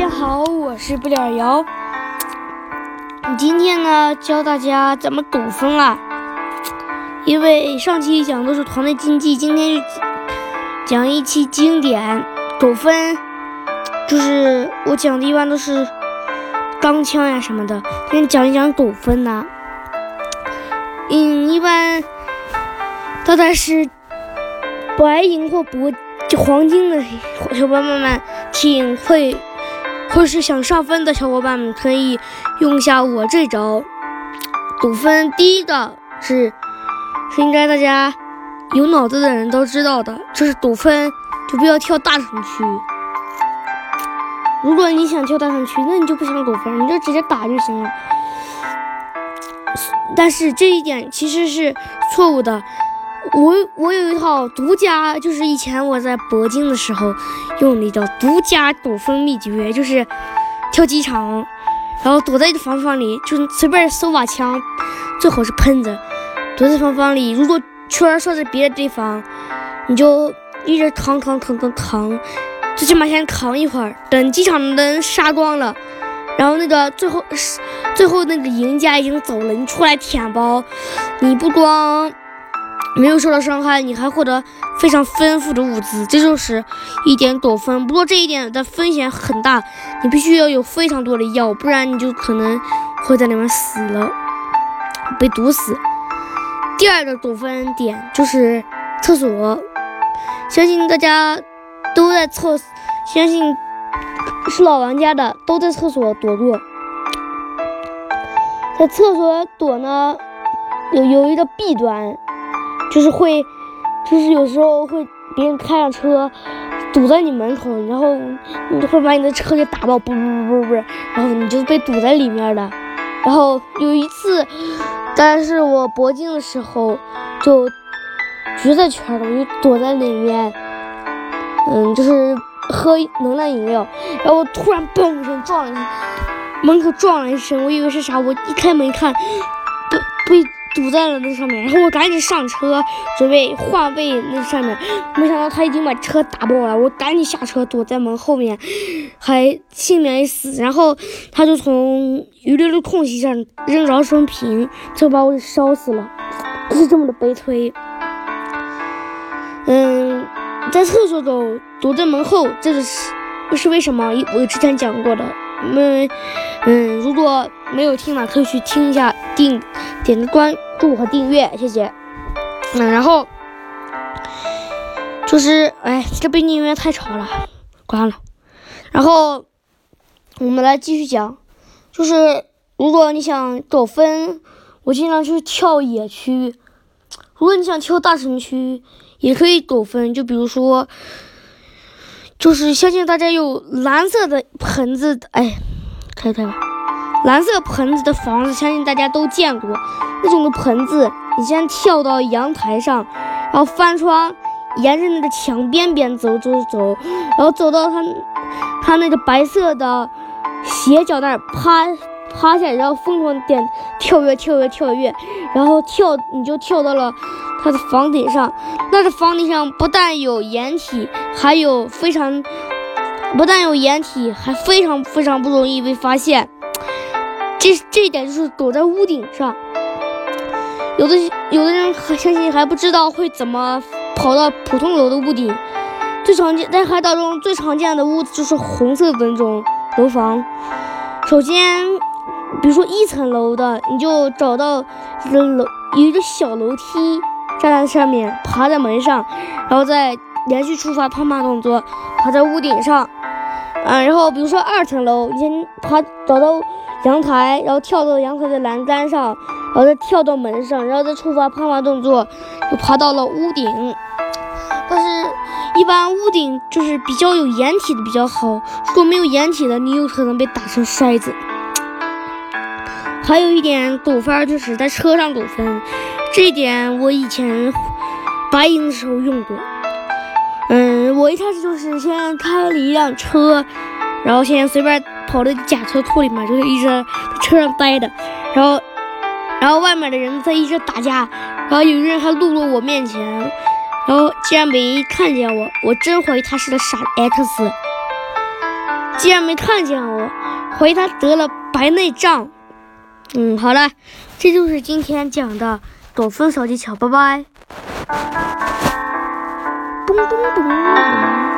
大家好，我是不点瑶。今天呢，教大家怎么赌分啊。因为上期讲的是团队竞技，今天讲一期经典抖分。就是我讲的一般都是钢枪呀什么的，今天讲一讲抖分呢。嗯，一般大概是白银或铂黄金的小伙伴们听会。或是想上分的小伙伴们可以用一下我这招赌分。第一个是是应该大家有脑子的人都知道的，就是赌分就不要跳大城区。如果你想跳大城区，那你就不想赌分，你就直接打就行了。但是这一点其实是错误的。我我有一套独家，就是以前我在铂金的时候用的叫独家躲分秘诀，就是跳机场，然后躲在房房里，就随便搜把枪，最好是喷子，躲在房房里。如果圈设在别的地方，你就一直扛扛扛扛扛，最起码先扛一会儿，等机场的人杀光了，然后那个最后最后那个赢家已经走了，你出来舔包，你不光。没有受到伤害，你还获得非常丰富的物资，这就是一点躲分。不过这一点的风险很大，你必须要有非常多的药，不然你就可能会在里面死了，被毒死。第二个躲分点就是厕所，相信大家都在厕，相信是老玩家的都在厕所躲过。在厕所躲呢，有有一个弊端。就是会，就是有时候会别人开上车堵在你门口，然后你会把你的车给打爆，不不不不不，然后你就被堵在里面了。然后有一次，但是我铂金的时候就决赛圈了，我就躲在里面，嗯，就是喝能量饮料，然后突然嘣一声撞了，门口撞了一声，我以为是啥，我一开门一看，被被。堵在了那上面，然后我赶紧上车，准备换位那上面，没想到他已经把车打爆了，我赶紧下车躲在门后面，还幸免于死。然后他就从余留的空隙上扔着生瓶，就把我给烧死了，是这么的悲催。嗯，在厕所中躲在门后，这个是是为什么？我之前讲过的。们，嗯，如果没有听的，可以去听一下，订点个关注和订阅，谢谢。嗯，然后就是，哎，这背景音乐太吵了，关了。然后我们来继续讲，就是如果你想苟分，我经常去跳野区；如果你想跳大城区，也可以苟分。就比如说。就是相信大家有蓝色的盆子，哎，开开吧，蓝色盆子的房子，相信大家都见过那种的盆子。你先跳到阳台上，然后翻窗，沿着那个墙边边走走走，然后走到他他那个白色的斜角那儿趴趴下，然后疯狂点跳跃跳跃跳跃，然后跳你就跳到了。他的房顶上，那个房顶上不但有掩体，还有非常不但有掩体，还非常非常不容易被发现。这这一点就是躲在屋顶上。有的有的人还相信还不知道会怎么跑到普通楼的屋顶。最常见在海岛中最常见的屋子就是红色的那种楼房。首先，比如说一层楼的，你就找到楼有一个小楼梯。站在上面，爬在门上，然后再连续触发攀爬动作，爬在屋顶上。嗯，然后比如说二层楼，你先爬找到阳台，然后跳到阳台的栏杆上，然后再跳到门上，然后再触发攀爬动作，就爬到了屋顶。但是，一般屋顶就是比较有掩体的比较好，如果没有掩体的，你有可能被打成筛子。还有一点赌分就是在车上赌分。这一点我以前白银的时候用过。嗯，我一开始就是先开了一辆车，然后先随便跑到假车库里面，就是一直在车上待着。然后，然后外面的人在一直打架，然后有个人还路过我面前，然后竟然没看见我，我真怀疑他是个傻 X。竟然没看见我，怀疑他得了白内障。嗯，好了，这就是今天讲的躲分小技巧，拜拜。咚咚咚咚。